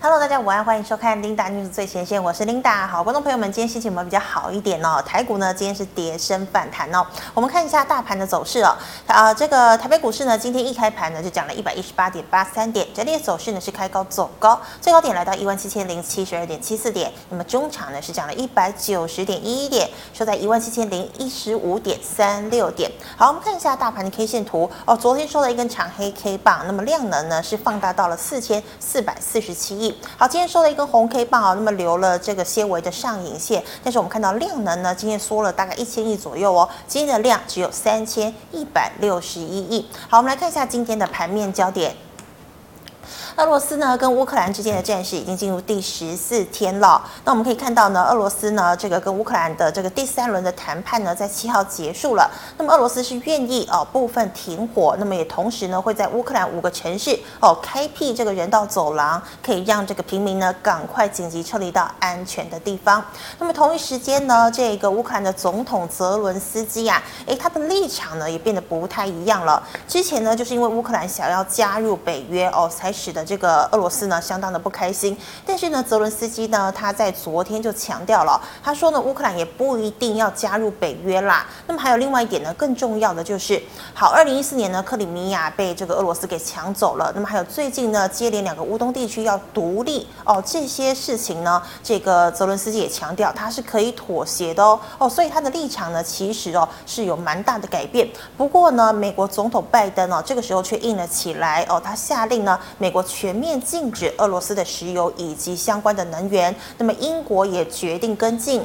Hello，大家午安，欢迎收看 Linda News 最前线，我是 Linda。好，观众朋友们，今天心情有没有比较好一点哦？台股呢，今天是跌升反弹哦。我们看一下大盘的走势哦。啊、这个台北股市呢，今天一开盘呢就涨了一百一十八点八三点，整体的走势呢是开高走高，最高点来到一万七千零七十二点七四点。那么中场呢是涨了一百九十点一一点，收在一万七千零一十五点三六点。好，我们看一下大盘的 K 线图哦。昨天收了一根长黑 K 棒，那么量能呢是放大到了四千四百四十七亿。好，今天收了一根红 K 棒啊，那么留了这个纤维的上影线，但是我们看到量能呢，今天缩了大概一千亿左右哦，今天的量只有三千一百六十一亿。好，我们来看一下今天的盘面焦点。俄罗斯呢跟乌克兰之间的战事已经进入第十四天了。那我们可以看到呢，俄罗斯呢这个跟乌克兰的这个第三轮的谈判呢，在七号结束了。那么俄罗斯是愿意哦部分停火，那么也同时呢会在乌克兰五个城市哦开辟这个人道走廊，可以让这个平民呢赶快紧急撤离到安全的地方。那么同一时间呢，这个乌克兰的总统泽伦斯基啊，诶，他的立场呢也变得不太一样了。之前呢就是因为乌克兰想要加入北约哦，才使得这个俄罗斯呢，相当的不开心。但是呢，泽伦斯基呢，他在昨天就强调了，他说呢，乌克兰也不一定要加入北约啦。那么还有另外一点呢，更重要的就是，好，二零一四年呢，克里米亚被这个俄罗斯给抢走了。那么还有最近呢，接连两个乌东地区要独立哦，这些事情呢，这个泽伦斯基也强调他是可以妥协的哦哦，所以他的立场呢，其实哦是有蛮大的改变。不过呢，美国总统拜登哦，这个时候却硬了起来哦，他下令呢，美国全面。禁止俄罗斯的石油以及相关的能源，那么英国也决定跟进。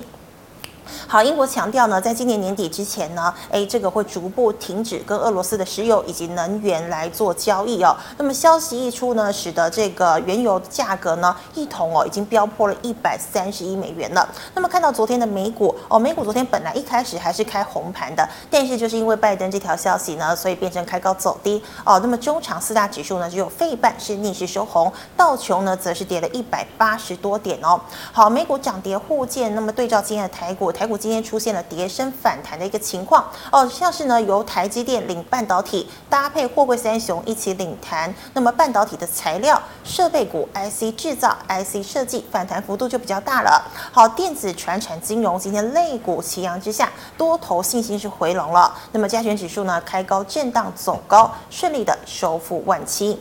好，英国强调呢，在今年年底之前呢，诶，这个会逐步停止跟俄罗斯的石油以及能源来做交易哦。那么消息一出呢，使得这个原油价格呢，一桶哦已经飙破了一百三十亿美元了。那么看到昨天的美股哦，美股昨天本来一开始还是开红盘的，但是就是因为拜登这条消息呢，所以变成开高走低哦。那么中长四大指数呢，只有费半是逆势收红，道琼呢则是跌了一百八十多点哦。好，美股涨跌互见，那么对照今天的台股。台股今天出现了跌升反弹的一个情况哦，像是呢由台积电领半导体搭配货柜三雄一起领弹，那么半导体的材料设备股 IC 制造 IC 设计反弹幅度就比较大了。好，电子、传产、金融今天类股齐扬之下，多头信心是回笼了。那么加权指数呢开高震荡走高，顺利的收复万七。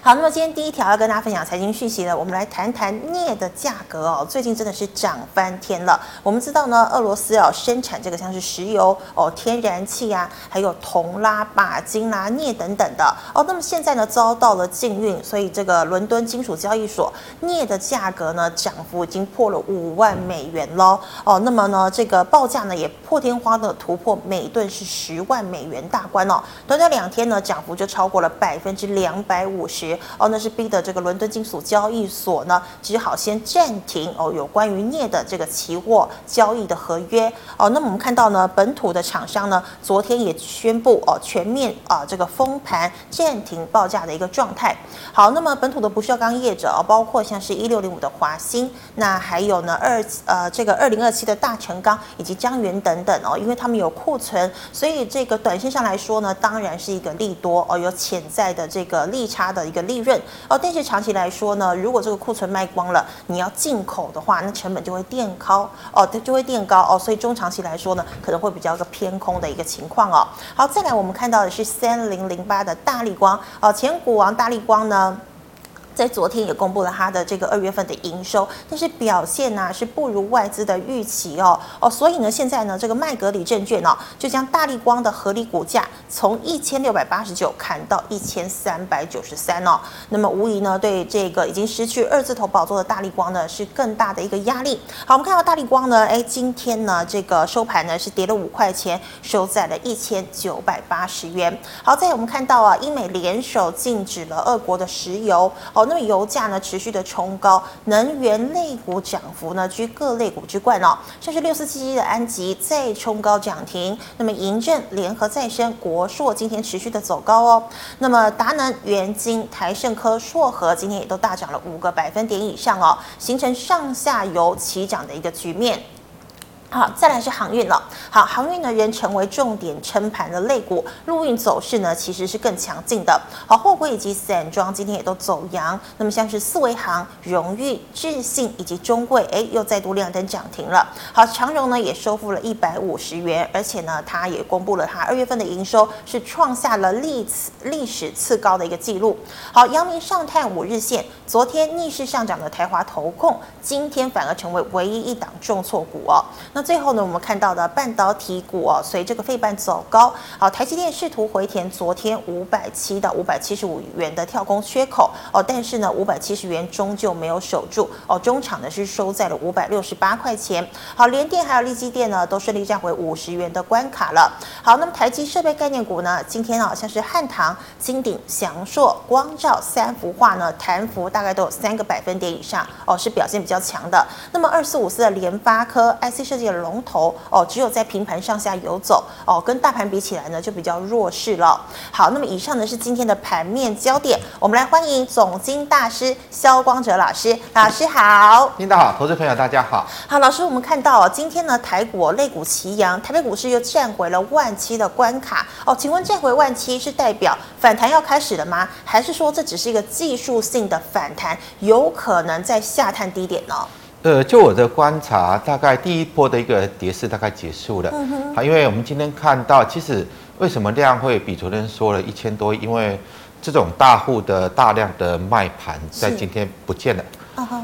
好，那么今天第一条要跟大家分享财经讯息呢，我们来谈谈镍的价格哦，最近真的是涨翻天了。我们知道呢，俄罗斯要生产这个像是石油哦、天然气啊，还有铜啦、钯金啦、镍等等的哦。那么现在呢遭到了禁运，所以这个伦敦金属交易所镍的价格呢涨幅已经破了五万美元喽哦。那么呢这个报价呢也破天荒的突破每吨是十万美元大关哦。短短两天呢涨幅就超过了百分之两百五五十。哦，那是逼得这个伦敦金属交易所呢，只好先暂停哦，有关于镍的这个期货交易的合约哦。那么我们看到呢，本土的厂商呢，昨天也宣布哦，全面啊这个封盘暂停报价的一个状态。好，那么本土的不锈钢业者哦，包括像是一六零五的华兴，那还有呢二呃这个二零二七的大成钢以及江源等等哦，因为他们有库存，所以这个短线上来说呢，当然是一个利多哦，有潜在的这个利差的一个。利润哦，但是长期来说呢，如果这个库存卖光了，你要进口的话，那成本就会垫高哦，它就会垫高哦，所以中长期来说呢，可能会比较一个偏空的一个情况哦。好，再来我们看到的是三零零八的大力光哦，前股王大力光呢。在昨天也公布了它的这个二月份的营收，但是表现呢是不如外资的预期哦哦，所以呢现在呢这个麦格理证券哦就将大立光的合理股价从一千六百八十九砍到一千三百九十三哦，那么无疑呢对这个已经失去二字头宝座的大立光呢是更大的一个压力。好，我们看到大立光呢，哎，今天呢这个收盘呢是跌了五块钱，收在了一千九百八十元。好，再我们看到啊，英美联手禁止了俄国的石油哦。那么油价呢持续的冲高，能源类股涨幅呢居各类股之冠哦，像是六四七七的安集再冲高涨停，那么银政、联合再生、国硕今天持续的走高哦，那么达能、元晶、台盛科、硕和今天也都大涨了五个百分点以上哦，形成上下游齐涨的一个局面。好，再来是航运了。好，航运呢仍成为重点撑盘的类股，陆运走势呢其实是更强劲的。好，货柜以及散装今天也都走阳。那么像是四维航、荣运、智信以及中柜，哎，又再度亮灯涨停了。好，长荣呢也收复了一百五十元，而且呢，它也公布了它二月份的营收是创下了历次历史次高的一个记录。好，阳明上探五日线，昨天逆势上涨的台华投控，今天反而成为唯一一档重挫股哦。那最后呢，我们看到的半导体股哦，随这个费半走高。好，台积电试图回填昨天五百七到五百七十五元的跳空缺口哦，但是呢，五百七十元终究没有守住哦，中场呢是收在了五百六十八块钱。好，联电还有力积电呢，都顺利站回五十元的关卡了。好，那么台积设备概念股呢，今天啊，像是汉唐、金鼎、祥硕、光照三幅画呢，弹幅大概都有三个百分点以上哦，是表现比较强的。那么二四五四的联发科 IC 设计。龙头哦，只有在平盘上下游走哦，跟大盘比起来呢，就比较弱势了。好，那么以上呢是今天的盘面焦点，我们来欢迎总经大师肖光哲老师，老师好，领导好，投资朋友大家好。好，老师，我们看到哦，今天呢台股类股齐扬，台北股市又站回了万七的关卡哦，请问站回万七是代表反弹要开始了吗？还是说这只是一个技术性的反弹，有可能在下探低点呢？呃，就我的观察，大概第一波的一个跌势大概结束了。嗯因为我们今天看到，其实为什么量会比昨天说了一千多亿？因为这种大户的大量的卖盘在今天不见了。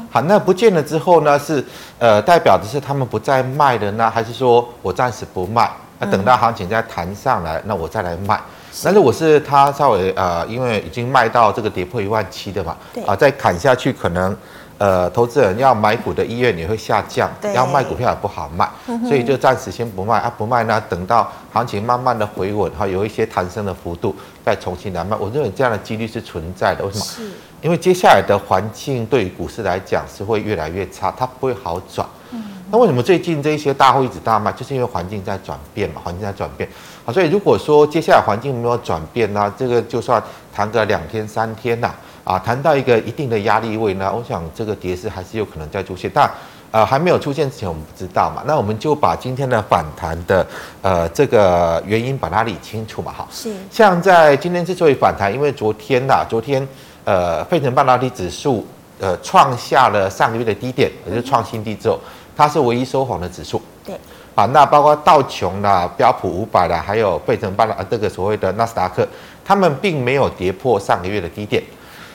好，那不见了之后呢，是呃代表的是他们不再卖了呢，还是说我暂时不卖？那等到行情再弹上来，那我再来卖。但是我是他稍微呃，因为已经卖到这个跌破一万七的嘛。对。啊，再砍下去可能。呃，投资人要买股的意愿也会下降，要卖股票也不好卖，所以就暂时先不卖啊，不卖呢，等到行情慢慢的回稳，哈，有一些弹升的幅度，再重新来卖。我认为这样的几率是存在的。为什么？是，因为接下来的环境对于股市来讲是会越来越差，它不会好转。嗯，那为什么最近这一些大户一直大卖？就是因为环境在转变嘛，环境在转变。好，所以如果说接下来环境没有转变呢，这个就算弹个两天三天呐。啊，谈到一个一定的压力位呢，我想这个跌势还是有可能再出现，但呃还没有出现之前我们不知道嘛，那我们就把今天的反弹的呃这个原因把它理清楚嘛，哈，是，像在今天之所以反弹，因为昨天呐，昨天呃费城半导体指数呃创下了上个月的低点，也就是创新低之后，它是唯一收红的指数，对，啊，那包括道琼啦、标普五百啦，还有费城半导这个所谓的纳斯达克，他们并没有跌破上个月的低点。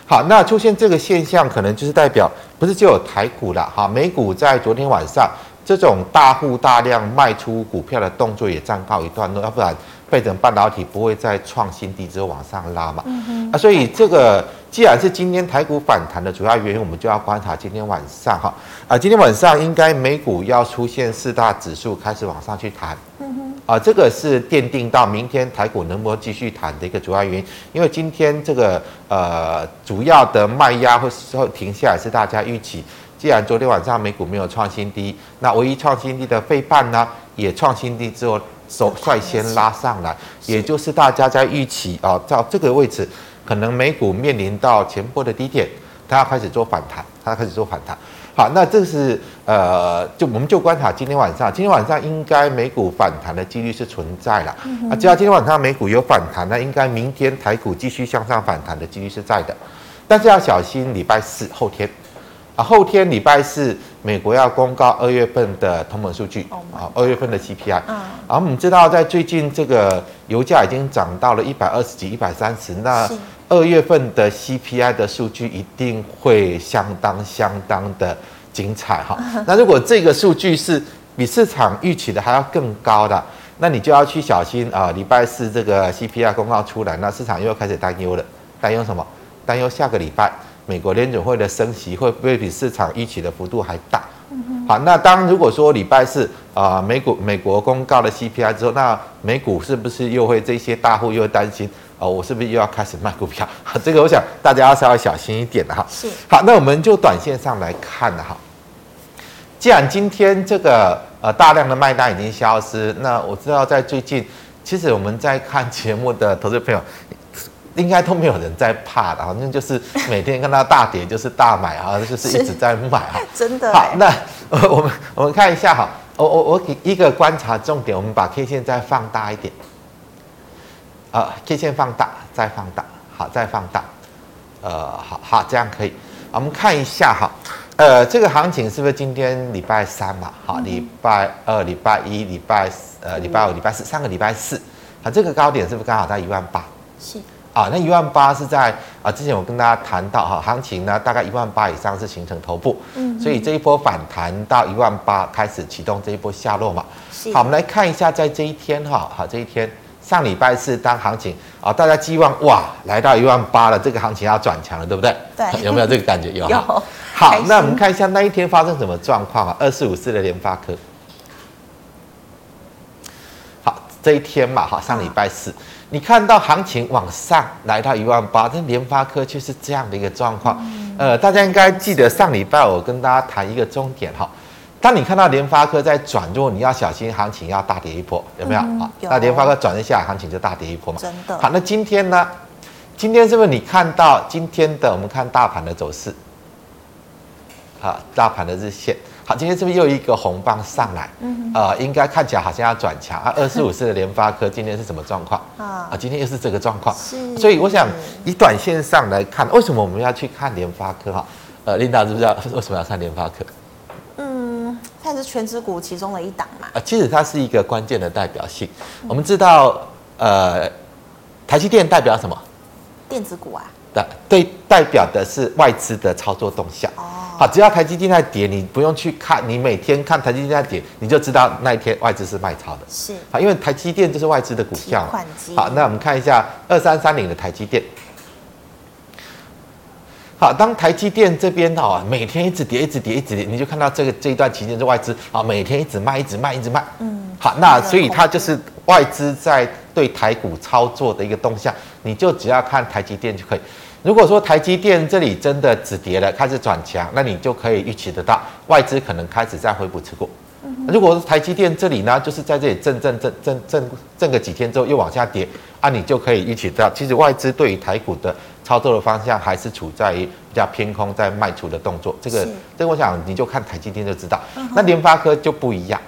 好，那出现这个现象，可能就是代表不是只有台股了哈，美股在昨天晚上这种大户大量卖出股票的动作也暂告一段落，要不然费城半导体不会再创新低之后往上拉嘛。嗯哼。啊，所以这个既然是今天台股反弹的主要原因，我们就要观察今天晚上哈啊，今天晚上应该美股要出现四大指数开始往上去弹。嗯哼。啊，这个是奠定到明天台股能不能继续弹的一个主要原因，因为今天这个呃主要的卖压会会停下来，是大家预期。既然昨天晚上美股没有创新低，那唯一创新低的费半呢也创新低之后，首率先拉上来，也就是大家在预期啊，到这个位置可能美股面临到前波的低点，它要开始做反弹，它要开始做反弹。好，那这是呃，就我们就观察今天晚上，今天晚上应该美股反弹的几率是存在了。啊，只要今天晚上美股有反弹，那应该明天台股继续向上反弹的几率是在的。但是要小心礼拜四后天，啊，后天礼拜四美国要公告二月份的通膨数据，啊，二月份的 CPI。嗯。啊，我们知道在最近这个油价已经涨到了一百二十几、一百三十，那。二月份的 CPI 的数据一定会相当相当的精彩哈。那如果这个数据是比市场预期的还要更高的，那你就要去小心啊。礼拜四这个 CPI 公告出来，那市场又要开始担忧了。担忧什么？担忧下个礼拜美国联准会的升息会不会比市场预期的幅度还大？好，那当如果说礼拜四啊美股美国公告了 CPI 之后，那美股是不是又会这些大户又会担心？哦，我是不是又要开始卖股票？这个我想大家要稍微小心一点的哈。是。好，那我们就短线上来看了哈。既然今天这个呃大量的卖单已经消失，那我知道在最近，其实我们在看节目的投资朋友，应该都没有人在怕的，好像就是每天看到大跌就是大买啊，就是一直在买啊。真的。好，那我们我们看一下哈，我我我给一个观察重点，我们把 K 线再放大一点。啊，K 线放大，再放大，好，再放大。呃，好好，这样可以。我们看一下哈，呃，这个行情是不是今天礼拜三嘛？好，礼拜二、礼拜一、礼拜呃礼拜五、礼拜四，上个礼拜四，啊，这个高点是不是刚好在一万八？是。啊，那一万八是在啊，之前我跟大家谈到哈，行情呢大概一万八以上是形成头部，嗯，所以这一波反弹到一万八开始启动这一波下落嘛。是。好，我们来看一下在这一天哈，好，这一天上礼拜四当行情啊，大家寄望哇来到一万八了，这个行情要转强了，对不对？对。有没有这个感觉？有。有。好，那我们看一下那一天发生什么状况啊？二四五四的联发科。好，这一天嘛，哈，上礼拜四。啊你看到行情往上来到一万八，但联发科却是这样的一个状况。呃，大家应该记得上礼拜我跟大家谈一个重点哈。当你看到联发科在转弱，你要小心行情要大跌一波，有没有？啊，那联发科转一下，行情就大跌一波嘛。真的。好，那今天呢？今天是不是你看到今天的我们看大盘的走势？好，大盘的日线。好，今天是不是又一个红棒上来？嗯，呃，应该看起来好像要转强啊。二四五四的 联发科今天是什么状况？啊，今天又是这个状况。是，所以我想以短线上来看，为什么我们要去看联发科？哈，呃，琳达知不知道为什么要看联发科？嗯，它是权值股其中的一档嘛。啊，其实它是一个关键的代表性。嗯、我们知道，呃，台积电代表什么？电子股啊。对，对，代表的是外资的操作动向。哦。好，只要台积电在跌，你不用去看，你每天看台积电在跌，你就知道那一天外资是卖超的。是，好，因为台积电就是外资的股票。好，那我们看一下二三三零的台积电。好，当台积电这边哦，每天一直跌，一直跌，一直跌，你就看到这个这一段期间是外资啊，每天一直卖，一直卖，一直卖。嗯。好，那所以它就是外资在对台股操作的一个动向，你就只要看台积电就可以。如果说台积电这里真的止跌了，开始转强，那你就可以预期得到外资可能开始在回补持股。如果是台积电这里呢，就是在这里震震震震震震个几天之后又往下跌，啊，你就可以预期到，其实外资对于台股的操作的方向还是处在于比较偏空，在卖出的动作。这个，这个我想你就看台积电就知道。那联发科就不一样，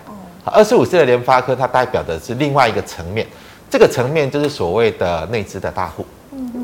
二十五岁的联发科它代表的是另外一个层面，这个层面就是所谓的内资的大户。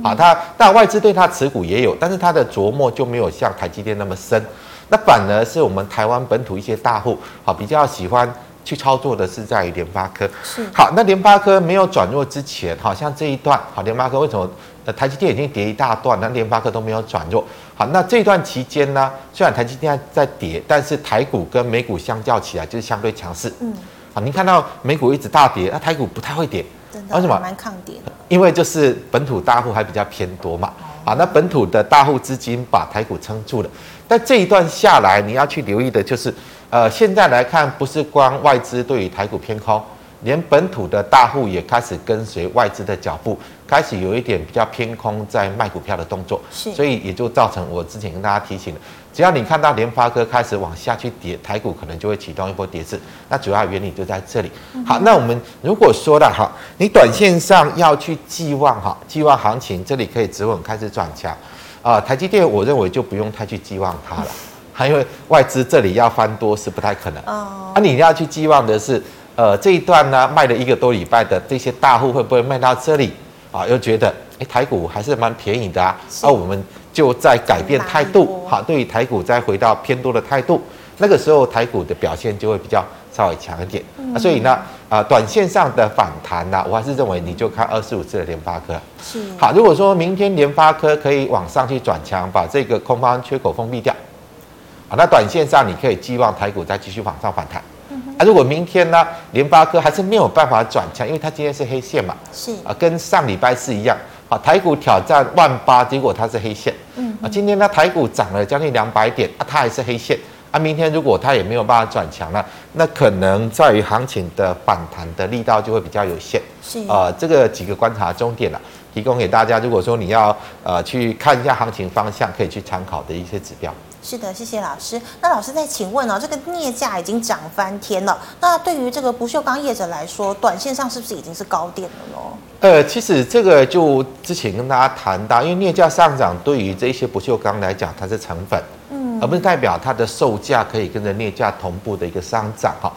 好，它但外资对它持股也有，但是它的琢磨就没有像台积电那么深。那反而是我们台湾本土一些大户，好比较喜欢去操作的是在于联发科。是。好，那联发科没有转弱之前，好像这一段，好，联发科为什么？呃，台积电已经跌一大段，那联发科都没有转弱。好，那这段期间呢，虽然台积电在跌，但是台股跟美股相较起来就是相对强势。嗯。好，您看到美股一直大跌，那台股不太会跌。为什么？蛮抗跌的，因为就是本土大户还比较偏多嘛。好，那本土的大户资金把台股撑住了。但这一段下来，你要去留意的就是，呃，现在来看，不是光外资对于台股偏空，连本土的大户也开始跟随外资的脚步，开始有一点比较偏空，在卖股票的动作。是，所以也就造成我之前跟大家提醒的。只要你看到联发科开始往下去跌，台股可能就会启动一波跌势。那主要原理就在这里。好，那我们如果说了哈，你短线上要去寄望哈，寄望行情这里可以止稳开始转强啊。台积电我认为就不用太去寄望它了，还因为外资这里要翻多是不太可能。哦。啊，你要去寄望的是，呃，这一段呢卖了一个多礼拜的这些大户会不会卖到这里啊？又觉得诶，台股还是蛮便宜的啊。那我们。就在改变态度，好，对于台股再回到偏多的态度，那个时候台股的表现就会比较稍微强一点。嗯、所以呢，啊，短线上的反弹呢，我还是认为你就看二十五次的联发科。是。好，如果说明天联发科可以往上去转强，把这个空方缺口封闭掉，啊，那短线上你可以寄望台股再继续往上反弹。嗯、啊，如果明天呢，联发科还是没有办法转强，因为它今天是黑线嘛。是。啊，跟上礼拜四一样。啊，台股挑战万八，结果它是黑线。嗯啊，今天呢，台股涨了将近两百点，啊，它还是黑线。啊，明天如果它也没有办法转强了，那可能在于行情的反弹的力道就会比较有限。是啊，呃，这个几个观察重点了，提供给大家。如果说你要呃去看一下行情方向，可以去参考的一些指标。是的，谢谢老师。那老师再请问哦，这个镍价已经涨翻天了，那对于这个不锈钢业者来说，短线上是不是已经是高点了呢？呃，其实这个就之前跟大家谈到，因为镍价上涨对于这些不锈钢来讲，它是成本。嗯。而不是代表它的售价可以跟着镍价同步的一个上涨哈。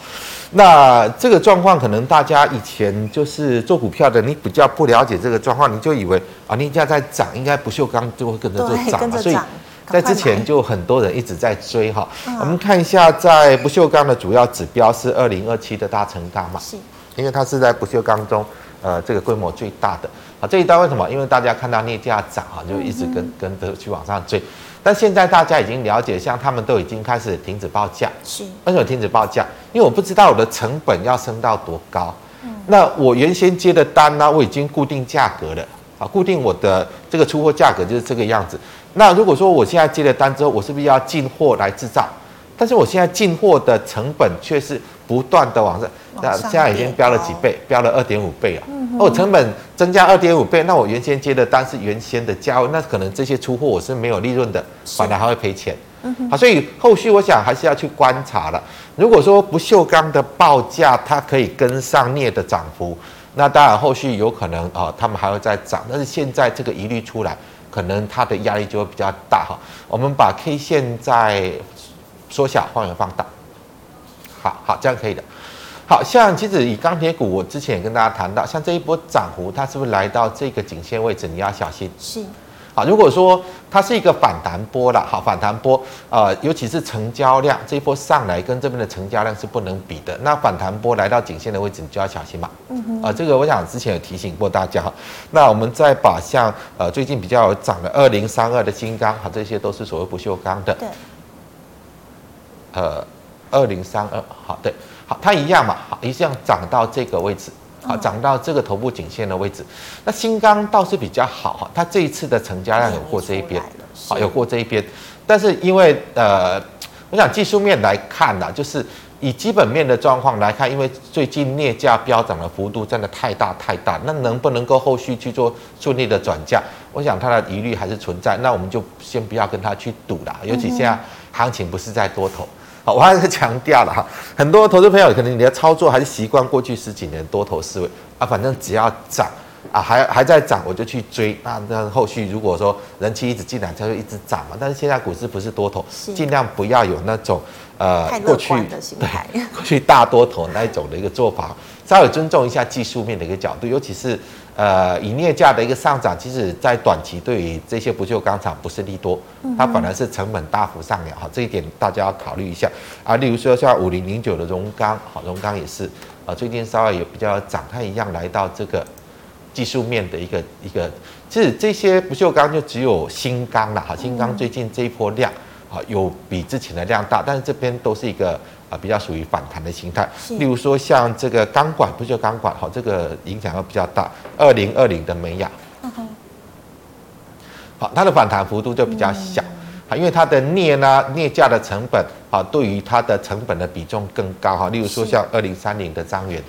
那这个状况可能大家以前就是做股票的，你比较不了解这个状况，你就以为啊镍价在涨，应该不锈钢就会跟着就涨了，所以在之前就很多人一直在追哈。我们看一下，在不锈钢的主要指标是二零二七的大成钢嘛，是，因为它是在不锈钢中呃这个规模最大的。啊，这一段为什么？因为大家看到镍价涨哈，就一直跟跟着去往上追。但现在大家已经了解，像他们都已经开始停止报价。是。为什么停止报价？因为我不知道我的成本要升到多高。嗯。那我原先接的单呢，我已经固定价格了。啊，固定我的这个出货价格就是这个样子。那如果说我现在接了单之后，我是不是要进货来制造？但是我现在进货的成本却是不断的往上，那现在已经飙了几倍，飙了二点五倍了。嗯。哦，成本增加二点五倍，那我原先接的单是原先的价位，那可能这些出货我是没有利润的，反而还会赔钱。嗯哼。好，所以后续我想还是要去观察了。如果说不锈钢的报价它可以跟上镍的涨幅，那当然后续有可能啊，他们还会再涨。但是现在这个疑虑出来，可能它的压力就会比较大哈。我们把 K 线在。缩小，放远放大，好好，这样可以的。好像其实以钢铁股，我之前也跟大家谈到，像这一波涨幅，它是不是来到这个颈线位置？你要小心。是。好，如果说它是一个反弹波了，好，反弹波，呃，尤其是成交量这一波上来，跟这边的成交量是不能比的。那反弹波来到颈线的位置，你就要小心嘛。嗯哼。啊，这个我想之前有提醒过大家。那我们再把像呃最近比较有涨的二零三二的金刚，好，这些都是所谓不锈钢的。对。呃，二零三二，好，对，好，它一样嘛，好，一样涨到这个位置，好，涨到这个头部颈线的位置。那新钢倒是比较好哈，它这一次的成交量有过这一边，好，有过这一边。但是因为呃，我想技术面来看呢，就是以基本面的状况来看，因为最近镍价飙涨的幅度真的太大太大，那能不能够后续去做顺利的转嫁？我想它的疑虑还是存在。那我们就先不要跟它去赌了，尤其现在行情不是在多头。好，我还是强调了哈，很多投资朋友可能你的操作还是习惯过去十几年多头思维啊，反正只要涨啊，还还在涨，我就去追。那那后续如果说人气一直进来，它就一直涨嘛。但是现在股市不是多头，尽量不要有那种呃过去对 过去大多头那一种的一个做法，稍微尊重一下技术面的一个角度，尤其是。呃，以镍价的一个上涨，其实在短期对于这些不锈钢厂不是利多，它本来是成本大幅上扬哈，这一点大家要考虑一下啊。例如说像五零零九的荣钢，好，荣钢也是啊，最近稍微有比较涨，它一样来到这个技术面的一个一个，其实这些不锈钢就只有新钢了哈，新钢最近这一波量啊有比之前的量大，但是这边都是一个。啊，比较属于反弹的形态。例如说，像这个钢管，不锈钢管？哈，这个影响会比较大。二零二零的美亚，好，它的反弹幅度就比较小。啊，因为它的镍呢，镍价的成本啊，对于它的成本的比重更高。哈，例如说像二零三零的彰源，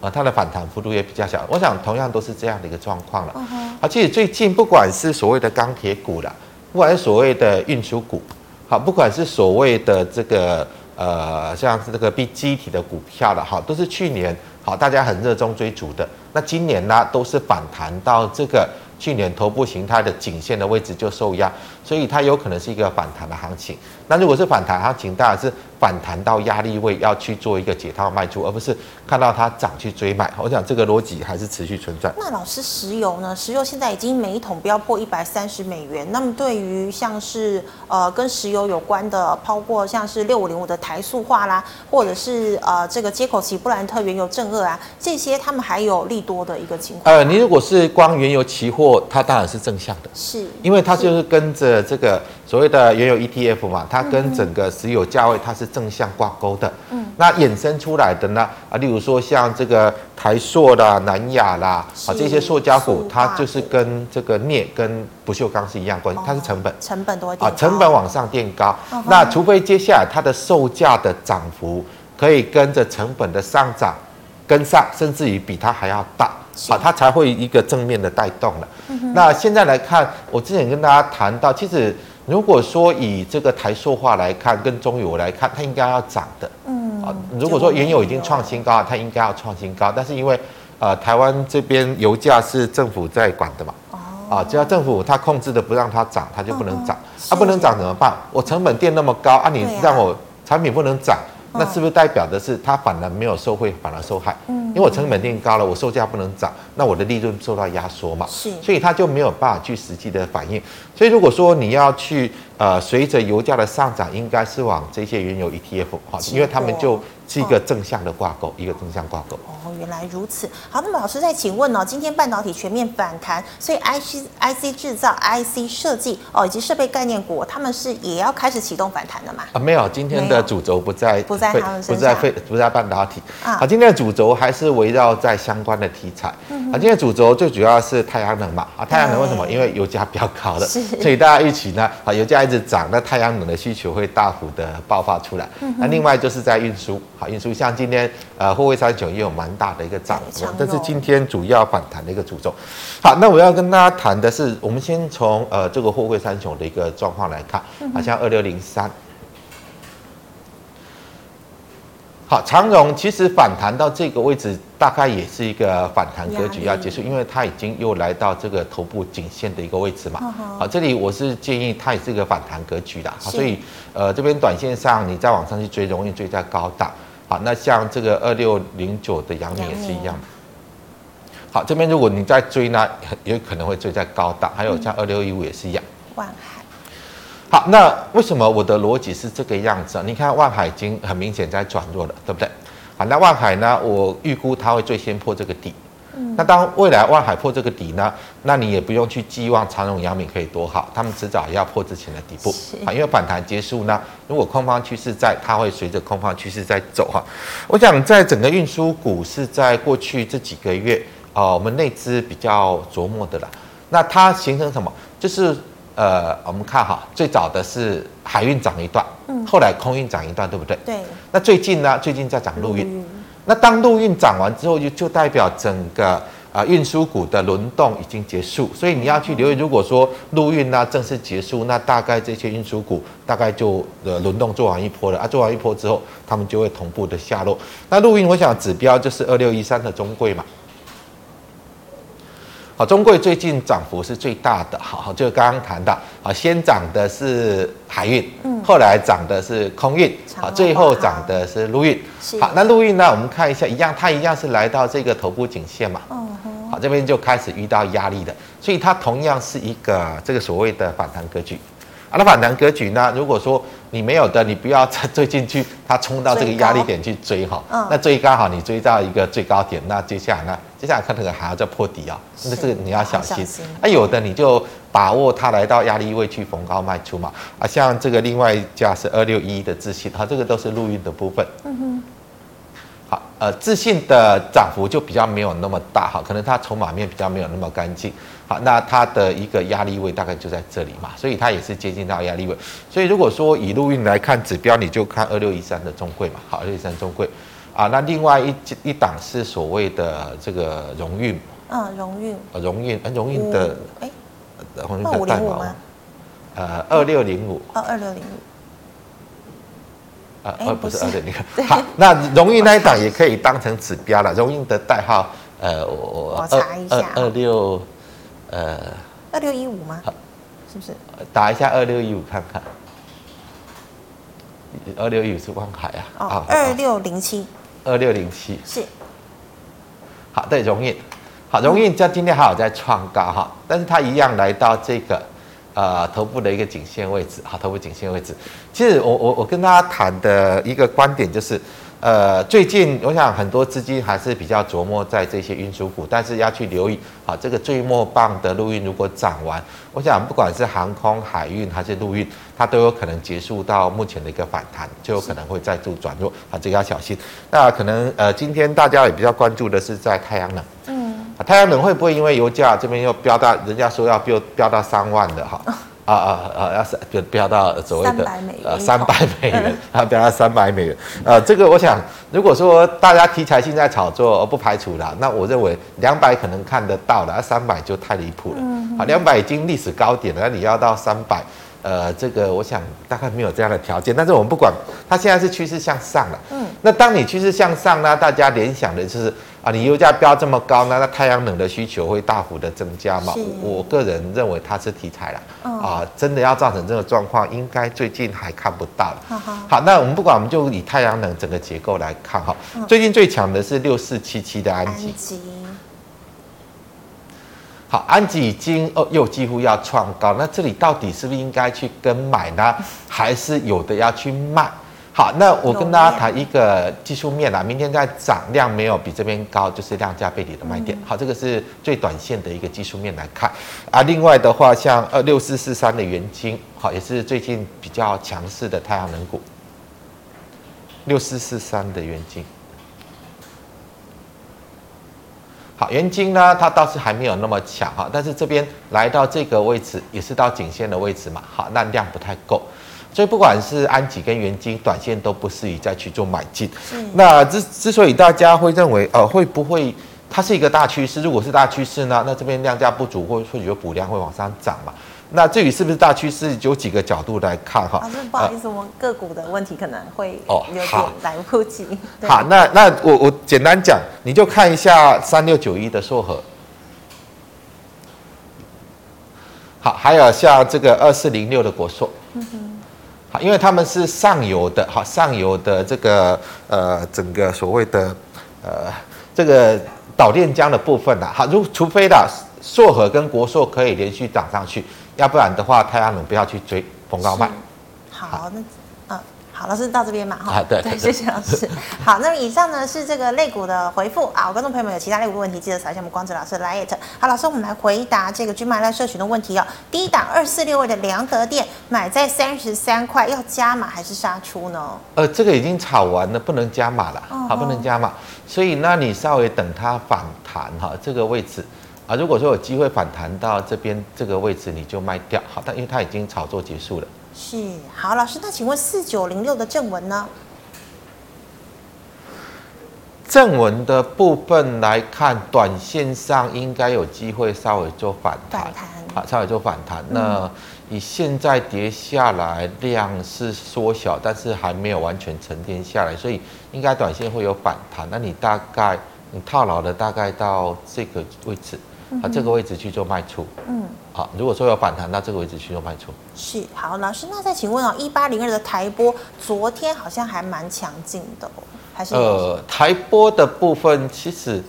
啊，它的反弹幅度也比较小。我想同样都是这样的一个状况了。啊，其实最近不管是所谓的钢铁股啦，不管是所谓的运输股，好，不管是所谓的这个。呃，像是这个 B 机体的股票了哈，都是去年好大家很热衷追逐的。那今年呢，都是反弹到这个去年头部形态的颈线的位置就受压，所以它有可能是一个反弹的行情。那如果是反弹行情，当然是反弹到压力位要去做一个解套卖出，而不是看到它涨去追卖。我想这个逻辑还是持续存在。那老师，石油呢？石油现在已经每一桶飙破一百三十美元。那么对于像是呃跟石油有关的，包括像是六五零五的台塑化啦，或者是呃这个接口期布兰特原油正二啊，这些他们还有利多的一个情况。呃，你如果是光原油期货，它当然是正向的，是。因为它就是跟着这个。所谓的原油 ETF 嘛，它跟整个石油价位它是正向挂钩的。嗯，那衍生出来的呢啊，例如说像这个台塑啦、南亚啦啊这些塑胶股，它就是跟这个镍跟不锈钢是一样关系，它是成本。成本多啊，成本往上垫高。那除非接下来它的售价的涨幅可以跟着成本的上涨跟上，甚至于比它还要大。啊，它才会一个正面的带动了。那现在来看，我之前跟大家谈到，其实如果说以这个台塑化来看，跟中油来看，它应该要涨的。嗯。啊，如果说原油已经创新高，它应该要创新高。但是因为呃台湾这边油价是政府在管的嘛，哦，啊，只要政府它控制的不让它涨，它就不能涨。是啊，不能涨怎么办？我成本垫那么高啊，你让我产品不能涨，嗯那是不是代表的是它反而没有受惠，反而受害？嗯因为我成本定高了，我售价不能涨，那我的利润受到压缩嘛。是所以它就没有办法去实际的反应。所以如果说你要去呃，随着油价的上涨，应该是往这些原油 ETF 哈，因为他们就是一个正向的挂钩，一个正向挂钩。哦，原来如此。好，那么老师再请问哦，今天半导体全面反弹，所以 IC IC 制造、IC 设计哦，以及设备概念股，他们是也要开始启动反弹了吗？啊，没有，今天的主轴不在不在他们身上不在非不在半导体啊啊。今天的主轴还是围绕在相关的题材。啊，今天的主轴最主要是太阳能嘛。啊，太阳能为什么？因为油价比较高的，是所以大家预期呢，啊，油价一直涨，那太阳能的需求会大幅的爆发出来。那另外就是在运输，好，运输像今天呃，货柜三雄也有蛮大的一个涨幅这是今天主要反弹的一个主轴。好，那我要跟大家谈的是，我们先从呃这个货柜三雄的一个状况来看，好像二六零三。好，长荣其实反弹到这个位置，大概也是一个反弹格局要结束，因为它已经又来到这个头部颈线的一个位置嘛。好，这里我是建议它也是一个反弹格局的，好，所以呃这边短线上你再往上去追，容易追在高档。好，那像这个二六零九的阳明也是一样。好，这边如果你在追呢，也有可能会追在高档，还有像二六一五也是一样。万海，好，那为什么我的逻辑是这个样子啊？你看万海已经很明显在转弱了，对不对？好，那万海呢，我预估它会最先破这个底。那当未来万海破这个底呢，那你也不用去寄望长荣、阳明可以多好，他们迟早要破之前的底部啊，因为反弹结束呢，如果空方趋势在，它会随着空方趋势在走哈。我想在整个运输股是在过去这几个月啊、呃，我们内资比较琢磨的啦。那它形成什么？就是呃，我们看哈，最早的是海运涨一段，后来空运涨一段，对不对？对，那最近呢？最近在涨陆运。那当陆运涨完之后，就就代表整个啊运输股的轮动已经结束，所以你要去留意，如果说陆运呢正式结束，那大概这些运输股大概就呃轮动做完一波了啊，做完一波之后，他们就会同步的下落。那陆运，我想指标就是二六一三的中贵嘛。好，中贵最近涨幅是最大的，好，就刚刚谈到，啊，先涨的是海运，嗯，后来涨的是空运，好，最后涨的是陆运，好，那陆运呢，我们看一下，一样，它一样是来到这个头部颈线嘛，嗯，好，这边就开始遇到压力的，所以它同样是一个这个所谓的反弹格局。啊，那反弹格局呢？如果说你没有的，你不要再 追进去，它冲到这个压力点去追哈。嗯。那追刚好你追到一个最高点，那接下来呢？接下来看可能还要再破底啊，那这个你要小心。啊，有的你就把握它来到压力位去逢高卖出嘛。啊，像这个另外一家是二六一一的自信，它这个都是陆运的部分。嗯哼。好，呃，自信的涨幅就比较没有那么大哈，可能它筹码面比较没有那么干净。好，那它的一个压力位大概就在这里嘛，所以它也是接近到压力位。所以如果说以陆运来看指标，你就看二六一三的中贵嘛。好，二六一三中柜啊，那另外一一档是所谓的这个荣运。嗯，荣运。呃，荣运，呃，荣运的，哎，荣运的代码。呃，二六零五。哦，二六零五。啊，呃，不是二六零五。好，那荣运那一档也可以当成指标了。荣运的代号，呃，我我查一下。二六。呃，二六一五吗？是不是？打一下二六一五看看。二六一五是万海啊。哦，二六零七。二六零七是。好，对，荣运。好，荣运在今天还有在创高哈，但是它一样来到这个呃头部的一个颈线位置，好，头部颈线位置。其实我我我跟大家谈的一个观点就是。呃，最近我想很多资金还是比较琢磨在这些运输股，但是要去留意，好，这个最末棒的陆运如果涨完，我想不管是航空、海运还是陆运，它都有可能结束到目前的一个反弹，就有可能会再度转弱，啊，这个要小心。那可能呃，今天大家也比较关注的是在太阳能，嗯，啊，太阳能会不会因为油价这边又飙到，人家说要飙飙到三万的哈？啊啊啊！要是飙飙到所谓的呃三百美元，啊飙到三百美元，呃，这个我想，如果说大家题材性在炒作，而不排除啦，那我认为两百可能看得到的，三百就太离谱了。嗯啊，两百已经历史高点了，那你要到三百，呃，这个我想大概没有这样的条件，但是我们不管，它现在是趋势向上了。嗯，那当你趋势向上呢，大家联想的就是啊，你油价飙这么高呢，那太阳能的需求会大幅的增加嘛？我个人认为它是题材了。嗯、啊，真的要造成这个状况，应该最近还看不到。好，好，那我们不管，我们就以太阳能整个结构来看哈。最近最强的是六四七七的安吉。好，安吉已经哦，又几乎要创高，那这里到底是不是应该去跟买呢？还是有的要去卖？好，那我跟大家谈一个技术面啦，明天在涨量没有比这边高，就是量价背离的卖点。好，这个是最短线的一个技术面来看啊。另外的话，像二六四四三的元晶，好，也是最近比较强势的太阳能股。六四四三的元晶。好，元金呢，它倒是还没有那么强哈，但是这边来到这个位置，也是到颈线的位置嘛，好，那量不太够，所以不管是安吉跟元晶，短线都不适宜再去做买进。嗯，那之之所以大家会认为，呃，会不会它是一个大趋势？如果是大趋势呢，那这边量价不足，或或许有补量会往上涨嘛。那至于是不是大趋势，有几个角度来看哈。老师，不好意思，我们个股的问题可能会有点来不及。好，那那我我简单讲，你就看一下三六九一的硕禾。好，还有像这个二四零六的国硕。嗯哼。好，因为他们是上游的，好上游的这个呃整个所谓的呃这个导电浆的部分呐，好，如除非的硕和跟国硕可以连续涨上去。要不然的话，太阳能不要去追逢高卖。好，那嗯，好，老师到这边嘛哈。啊，对对，谢谢老师。好，那么以上呢是这个肋骨的回复啊。我观众朋友们有其他类股的问题，记得扫一下我们光子老师的 LINE。好，老师，我们来回答这个 GMoney Live 社群的问题哦。第一档二四六位的良德店买在三十三块，要加码还是杀出呢？呃，这个已经炒完了，不能加码了，好、uh，huh. 不能加码。所以那你稍微等它反弹哈，这个位置。啊，如果说有机会反弹到这边这个位置，你就卖掉。好，但因为它已经炒作结束了。是，好，老师，那请问四九零六的正文呢？正文的部分来看，短线上应该有机会稍微做反弹。反弹。好，稍微做反弹。那以现在跌下来量是缩小，但是还没有完全沉淀下来，所以应该短线会有反弹。那你大概你套牢的大概到这个位置。啊，这个位置去做卖出。嗯，好，如果说有反弹，那这个位置去做卖出。是，好，老师，那再请问哦，一八零二的台波昨天好像还蛮强劲的哦，还是？呃，台波的部分其实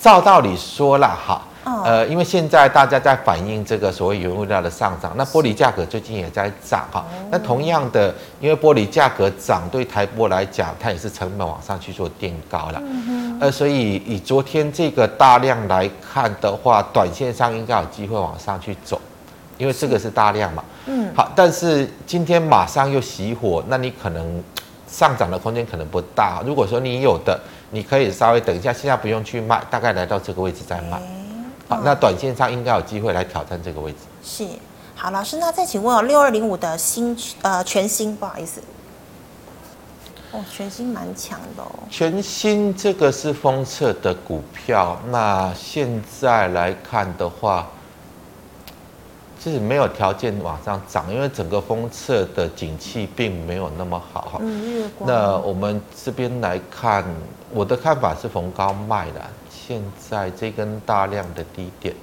照道理说啦，哈。呃，因为现在大家在反映这个所谓原物料的上涨，那玻璃价格最近也在涨哈。那同样的，因为玻璃价格涨，对台玻来讲，它也是成本往上去做垫高了。嗯呃，所以以昨天这个大量来看的话，短线上应该有机会往上去走，因为这个是大量嘛。嗯。好，但是今天马上又熄火，那你可能上涨的空间可能不大。如果说你有的，你可以稍微等一下，现在不用去卖，大概来到这个位置再卖。好，那短线上应该有机会来挑战这个位置。是，好，老师，那再请问哦，六二零五的新呃全新，不好意思，哦，全新蛮强的哦。全新这个是封测的股票，那现在来看的话，就是没有条件往上涨，因为整个封测的景气并没有那么好哈。嗯，那我们这边来看，我的看法是逢高卖的。现在这根大量的低点，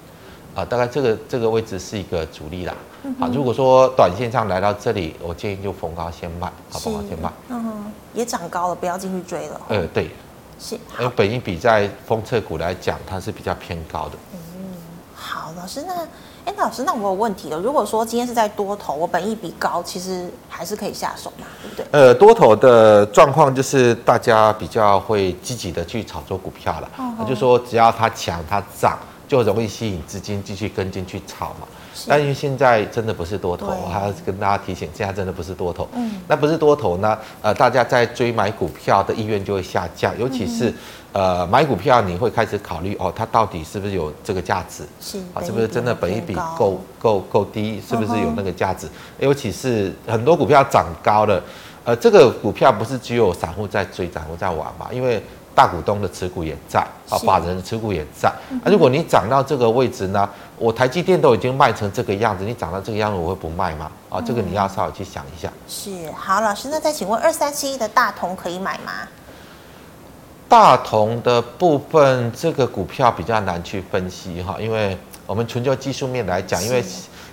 啊，大概这个这个位置是一个阻力啦。好，如果说短线上来到这里，我建议就逢高先卖，好，逢高先卖。嗯，也涨高了，不要进去追了。呃，对，是。因为本一比在封测股来讲，它是比较偏高的。嗯，好，老师，那，哎，老师，那我有问题了。如果说今天是在多头，我本益比高，其实还是可以下手嘛，对不对？呃，多头的状况就是大家比较会积极的去炒作股票了。哦哦，就说只要它强它涨，就容易吸引资金继续跟进去炒嘛。是但因为现在真的不是多头，我还要跟大家提醒，现在真的不是多头。嗯，那不是多头呢？呃，大家在追买股票的意愿就会下降，尤其是。嗯呃，买股票你会开始考虑哦，它到底是不是有这个价值？是啊，是不是真的本一比够够够低？是不是有那个价值？尤其是很多股票涨高了，呃，这个股票不是只有散户在追，散户在玩嘛？因为大股东的持股也在，啊，法人的持股也在。啊，如果你涨到这个位置呢，我台积电都已经卖成这个样子，你涨到这个样子，我会不卖吗？啊，这个你要稍微去想一下。是，好，老师，那再请问二三七一的大同可以买吗？大同的部分，这个股票比较难去分析哈，因为我们纯就技术面来讲，因为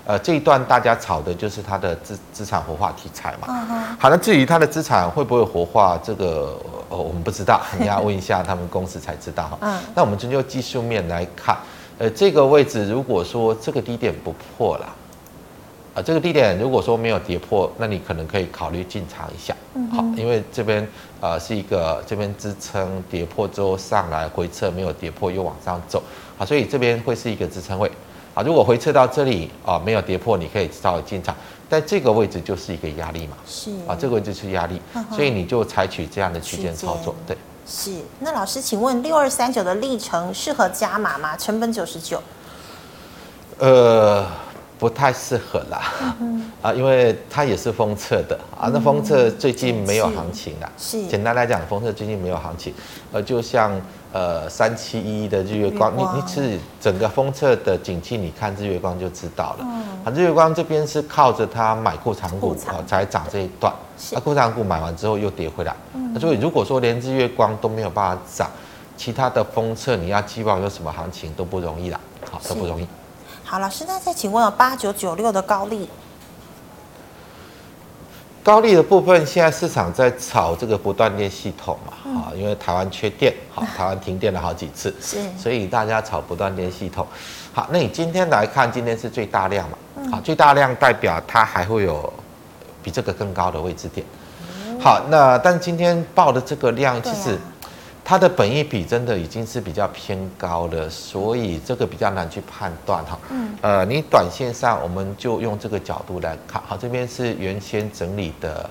呃这一段大家炒的就是它的资资产活化题材嘛。好，那至于它的资产会不会活化，这个我们不知道，你要问一下他们公司才知道哈。嗯。那我们纯就技术面来看。呃，这个位置如果说这个低点不破了，啊、呃，这个低点如果说没有跌破，那你可能可以考虑进场一下，嗯、好，因为这边呃是一个这边支撑跌破之后上来回撤没有跌破又往上走，好，所以这边会是一个支撑位，啊，如果回撤到这里啊没有跌破，你可以稍微进场，但这个位置就是一个压力嘛，是啊，这个位置是压力，嗯、所以你就采取这样的区间操作，对。是，那老师，请问六二三九的历程适合加码吗？成本九十九。呃，不太适合啦，嗯、啊，因为它也是封测的啊，那封测最近没有行情啦。是，简单来讲，封测最近没有行情，呃，就像。呃，三七一的日月光，月光你你是整个封测的景气，你看日月光就知道了。嗯，啊，日月光这边是靠着它买库藏股啊才涨这一段，那库藏股买完之后又跌回来。嗯，所以如果说连日月光都没有办法涨，其他的封测你要期望有什么行情都不容易了，好，都不容易。好，老师，那再请问八九九六的高利。高利的部分，现在市场在炒这个不断电系统嘛，啊，因为台湾缺电，好，台湾停电了好几次，是，所以大家炒不断电系统。好，那你今天来看，今天是最大量嘛，好，最大量代表它还会有比这个更高的位置点。好，那但今天报的这个量，其实。它的本益比真的已经是比较偏高了，所以这个比较难去判断哈。嗯。呃，你短线上我们就用这个角度来看，好，这边是原先整理的，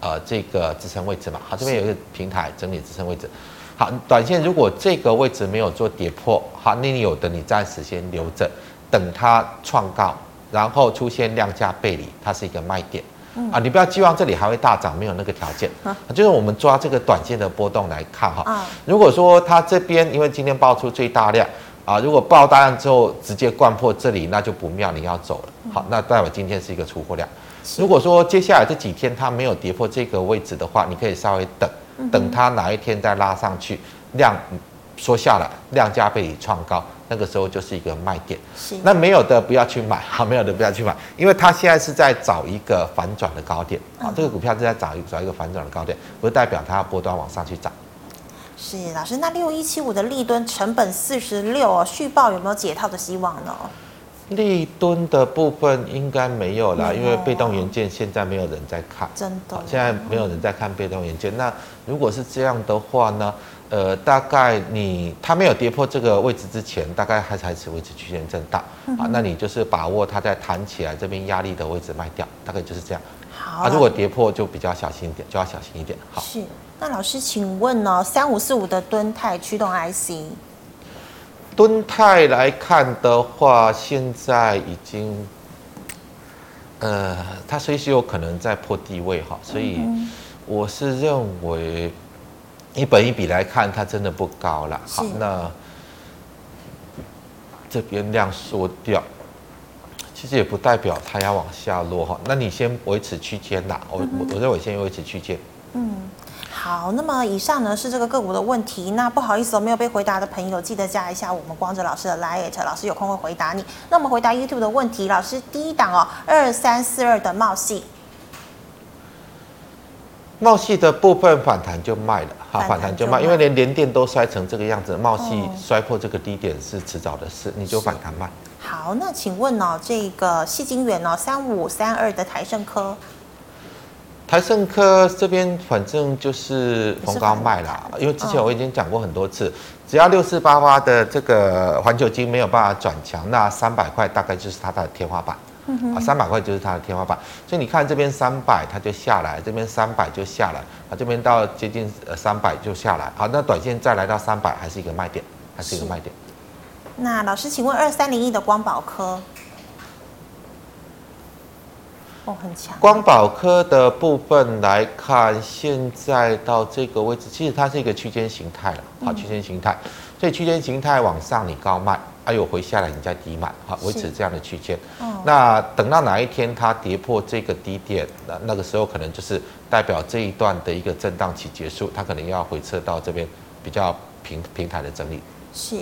呃，这个支撑位置嘛。好，这边有一个平台整理支撑位置。好，短线如果这个位置没有做跌破，好，那你有的你暂时先留着，等它创高，然后出现量价背离，它是一个卖点。啊，你不要寄望这里还会大涨，没有那个条件。啊，就是我们抓这个短线的波动来看哈。啊，如果说它这边因为今天爆出最大量啊，如果爆大量之后直接灌破这里，那就不妙，你要走了。好，那代表今天是一个出货量。如果说接下来这几天它没有跌破这个位置的话，你可以稍微等，等它哪一天再拉上去，量缩下来，量价背离创高。那个时候就是一个卖点，是那没有的不要去买，好，没有的不要去买，因为它现在是在找一个反转的高点，啊、嗯，这个股票是在找一找一个反转的高点，不代表它要波段往上去涨。是老师，那六一七五的利吨成本四十六哦，续报有没有解套的希望呢？立吨的部分应该没有了，因为被动元件现在没有人在看，真的，现在没有人在看被动元件。那如果是这样的话呢？呃，大概你它没有跌破这个位置之前，大概还是还是维持区间震荡，嗯、啊，那你就是把握它在弹起来这边压力的位置卖掉，大概就是这样。好，啊，如果跌破就比较小心一点，就要小心一点。好，是。那老师，请问呢，三五四五的吨泰驱动 IC，吨泰来看的话，现在已经，呃，它随时有可能在破低位哈，所以我是认为。以本一比来看，它真的不高了。好，那这边量缩掉，其实也不代表它要往下落哈。那你先维持区间啦，我我我认为先维持区间。嗯，好。那么以上呢是这个个股的问题。那不好意思，我没有被回答的朋友，记得加一下我们光哲老师的 Line，老师有空会回答你。那我们回答 YouTube 的问题，老师第一档哦，二三四二的茂矽。茂系的部分反弹就卖了，哈，反弹就卖，因为连连电都摔成这个样子，茂系摔破这个低点是迟早的事，你就反弹卖。好，那请问呢、哦，这个矽晶圆哦，三五三二的台盛科，台盛科这边反正就是逢高卖啦，因为之前我已经讲过很多次，嗯、只要六四八八的这个环球晶没有办法转强，那三百块大概就是它的天花板。啊，三百块就是它的天花板，所以你看这边三百它就下来，这边三百就下来，啊，这边到接近呃三百就下来，好，那短线再来到三百还是一个卖点，还是一个卖点。那老师，请问二三零一的光宝科，哦，很强。光宝科的部分来看，现在到这个位置，其实它是一个区间形态了，好，区间形态，所以区间形态往上你高卖。哎呦回下来你再低买，好，维持这样的区间。哦、那等到哪一天它跌破这个低点，那那个时候可能就是代表这一段的一个震荡期结束，它可能要回撤到这边比较平平台的整理。是。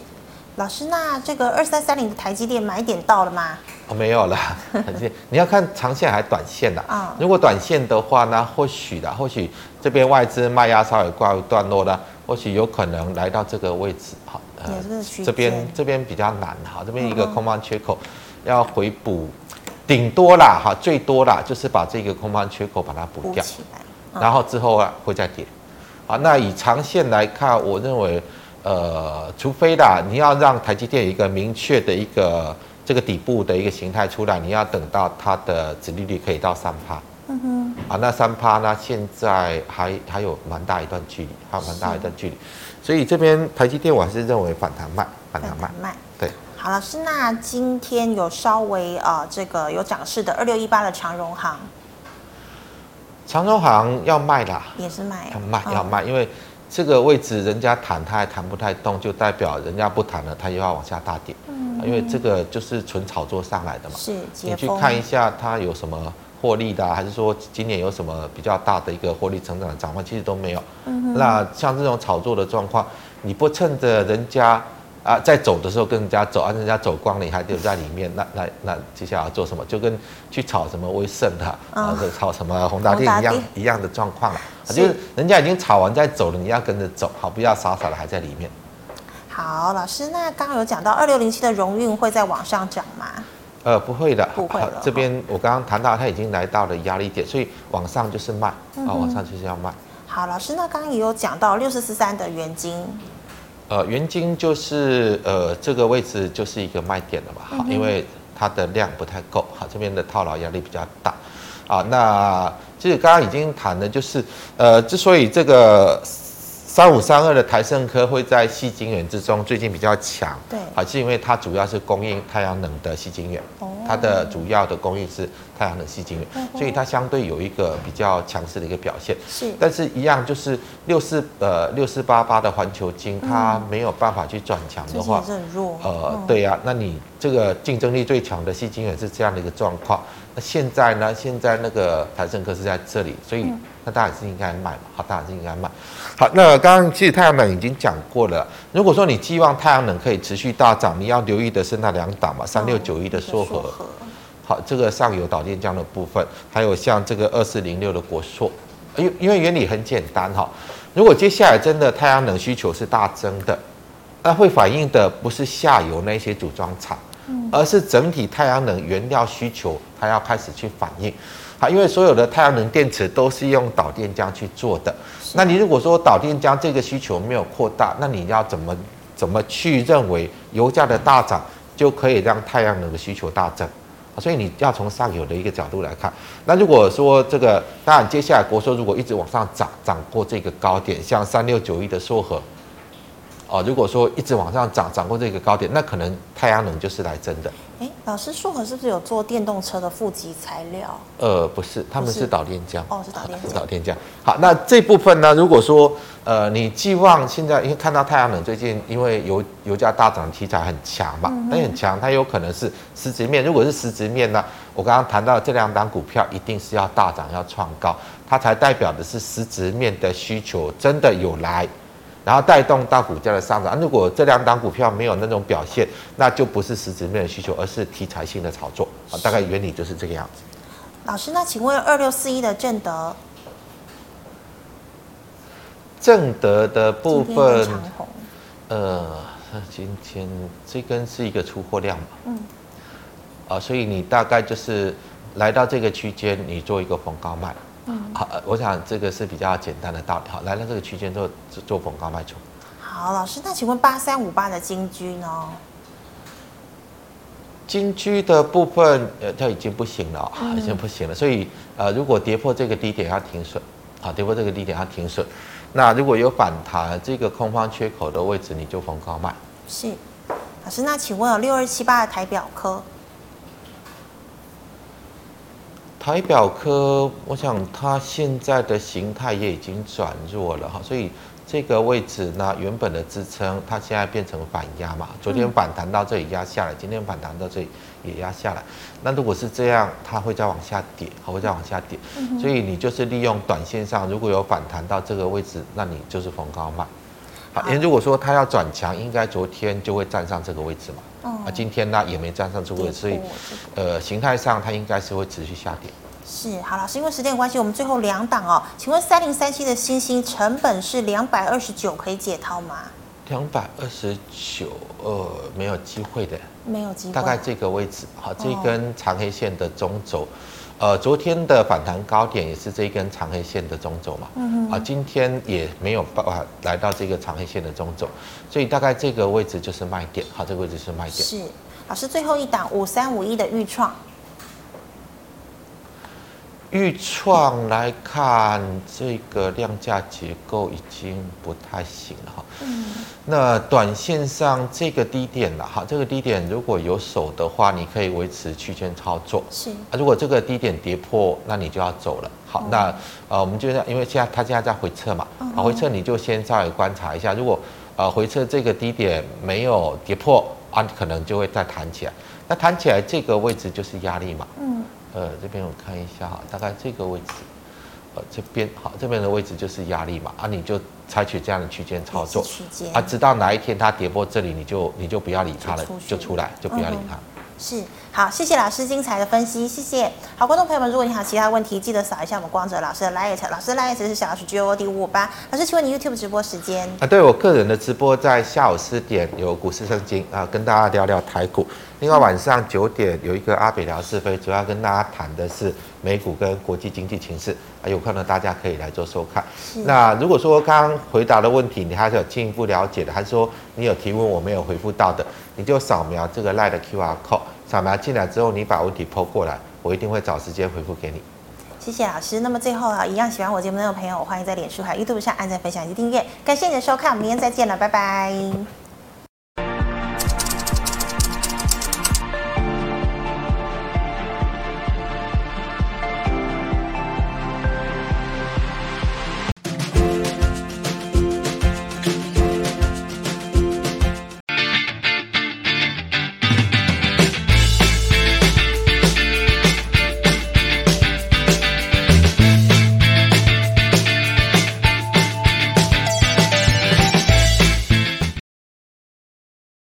老师，那这个二三三零的台积电买点到了吗？哦，没有了。你要看长线还是短线的啊？如果短线的话呢，或许的，或许这边外资卖压稍微告一段落了，或许有可能来到这个位置。好，呃，这边这边比较难。好，这边一个空方缺口要回补，顶多啦，哈，最多啦，就是把这个空方缺口把它补掉，然后之后啊会再跌。好，那以长线来看，我认为。呃，除非啦，你要让台积电有一个明确的一个这个底部的一个形态出来，你要等到它的殖利率可以到三趴。嗯哼。啊，那三趴呢，现在还还有蛮大一段距离，还有蛮大一段距离。所以这边台积电我还是认为反弹慢，反弹卖。好，老师，那今天有稍微啊、呃，这个有涨势的二六一八的长荣行。长荣行要卖啦。也是卖。要卖，要卖，因为。这个位置人家谈，他还谈不太动，就代表人家不谈了，他又要往下大跌。嗯，因为这个就是纯炒作上来的嘛。是，你去看一下它有什么获利的，还是说今年有什么比较大的一个获利成长的展望？其实都没有。嗯，那像这种炒作的状况，你不趁着人家。啊，在走的时候跟人家走，啊，人家走光了，你还留在里面，那那那接下来要做什么？就跟去炒什么威盛的，啊，炒什么宏达电一样一样的状况了。就是人家已经炒完再走了，你要跟着走，好，不要傻傻的还在里面。好，老师，那刚刚有讲到二六零七的荣运会在往上涨吗？呃，不会的，不会了。这边我刚刚谈到，它已经来到了压力点，所以往上就是卖，啊，往上就是要卖。好，老师，那刚刚也有讲到六四四三的元晶。呃，原晶就是呃这个位置就是一个卖点了嘛，好，因为它的量不太够，好，这边的套牢压力比较大，啊，那其实刚刚已经谈的就是，呃，之所以这个。三五三二的台盛科会在细晶圆之中最近比较强，对，还是因为它主要是供应太阳能的细晶圆，哦，它的主要的供应是太阳能吸晶圆，所以它相对有一个比较强势的一个表现。是，但是一样就是六四呃六四八八的环球晶，它没有办法去转强的话，很弱。呃，对呀，那你这个竞争力最强的吸晶圆是这样的一个状况，那现在呢？现在那个台盛科是在这里，所以那当然是应该卖嘛，好，当然是应该卖。好，那刚刚其实太阳能已经讲过了。如果说你寄望太阳能可以持续大涨，你要留意的是那两档嘛，三六九一的硕禾。好，这个上游导电浆的部分，还有像这个二四零六的国硕。因因为原理很简单哈，如果接下来真的太阳能需求是大增的，那会反映的不是下游那些组装厂，而是整体太阳能原料需求，它要开始去反应。好，因为所有的太阳能电池都是用导电浆去做的。那你如果说导电浆这个需求没有扩大，那你要怎么怎么去认为油价的大涨就可以让太阳能的需求大增？所以你要从上游的一个角度来看。那如果说这个，当然接下来国硕如果一直往上涨，涨过这个高点，像三六九一的硕禾。哦，如果说一直往上涨，涨过这个高点，那可能太阳能就是来真的。哎，老师，硕和是不是有做电动车的负极材料？呃，不是，他们是导电浆。哦，是导电浆。导电浆。好，那这部分呢？如果说呃，你寄望现在，因为看到太阳能最近因为油油价大涨题材很强嘛，它、嗯、很强，它有可能是实质面。如果是实质面呢，我刚刚谈到这两档股票一定是要大涨要创高，它才代表的是实质面的需求真的有来。然后带动到股价的上涨。如果这两档股票没有那种表现，那就不是实质面的需求，而是题材性的炒作啊。大概原理就是这个样子。老师，那请问二六四一的正德，正德的部分，呃，今天这根是一个出货量嘛？嗯。啊，所以你大概就是来到这个区间，你做一个逢高卖。好，我想这个是比较简单的道理。好，来到这个区间做做逢高卖出。好，老师，那请问八三五八的金居呢？金居的部分，呃，它已经不行了，已经不行了。所以，呃，如果跌破这个低点，要停损。好，跌破这个低点，要停损。那如果有反弹，这个空方缺口的位置，你就逢高卖。是，老师，那请问有六二七八的台表科？台表科，我想它现在的形态也已经转弱了哈，所以这个位置呢，原本的支撑，它现在变成反压嘛。昨天反弹到这里压下来，今天反弹到这里也压下来。那如果是这样，它会再往下跌，还会再往下跌。所以你就是利用短线上如果有反弹到这个位置，那你就是逢高卖。好，因为如果说它要转强，应该昨天就会站上这个位置嘛。啊，今天呢也没站上这个位置，所以呃形态上它应该是会持续下跌。是，好，老师，因为时间关系，我们最后两档哦，请问三零三七的星星成本是两百二十九，可以解套吗？两百二十九，呃，没有机会的，没有机会，大概这个位置，好，这根长黑线的中轴，呃，昨天的反弹高点也是这一根长黑线的中轴嘛，嗯哼，啊，今天也没有办法来到这个长黑线的中轴，所以大概这个位置就是卖点，好，这个位置是卖点。是，老师，最后一档五三五一的预创。钰创来看，这个量价结构已经不太行了哈。嗯。那短线上这个低点了哈，这个低点如果有手的话，你可以维持区间操作。是。啊，如果这个低点跌破，那你就要走了。好，那呃，我们就因为现在它现在在回撤嘛，啊，回撤你就先稍微观察一下，如果呃回撤这个低点没有跌破啊，可能就会再弹起来。那弹起来这个位置就是压力嘛。嗯。呃，这边我看一下哈，大概这个位置，呃，这边好，这边的位置就是压力嘛，啊，你就采取这样的区间操作，区间啊，直到哪一天它跌破这里，你就你就不要理它了，就，就出来，就不要理它。嗯是，好，谢谢老师精彩的分析，谢谢。好，观众朋友们，如果你还有其他问题，记得扫一下我们光泽老师的 LINE，老师的 LINE 是小老鼠 G O D 五五八。老师，请问你 YouTube 直播时间？啊，对我个人的直播在下午四点有股市圣经啊，跟大家聊聊台股。另外晚上九点有一个阿北聊是非，主要跟大家谈的是美股跟国际经济情势啊，有可能大家可以来做收看。那如果说刚刚回答的问题你还是有进一步了解的，还是说你有提问我没有回复到的，你就扫描这个 LINE 的 QR code。扫描进来之后，你把问题 po 过来，我一定会找时间回复给你。谢谢老师。那么最后啊，一样喜欢我节目的朋友，欢迎在脸书还有 YouTube 上按赞、分享以及订阅。感谢你的收看，我们明天再见了，拜拜。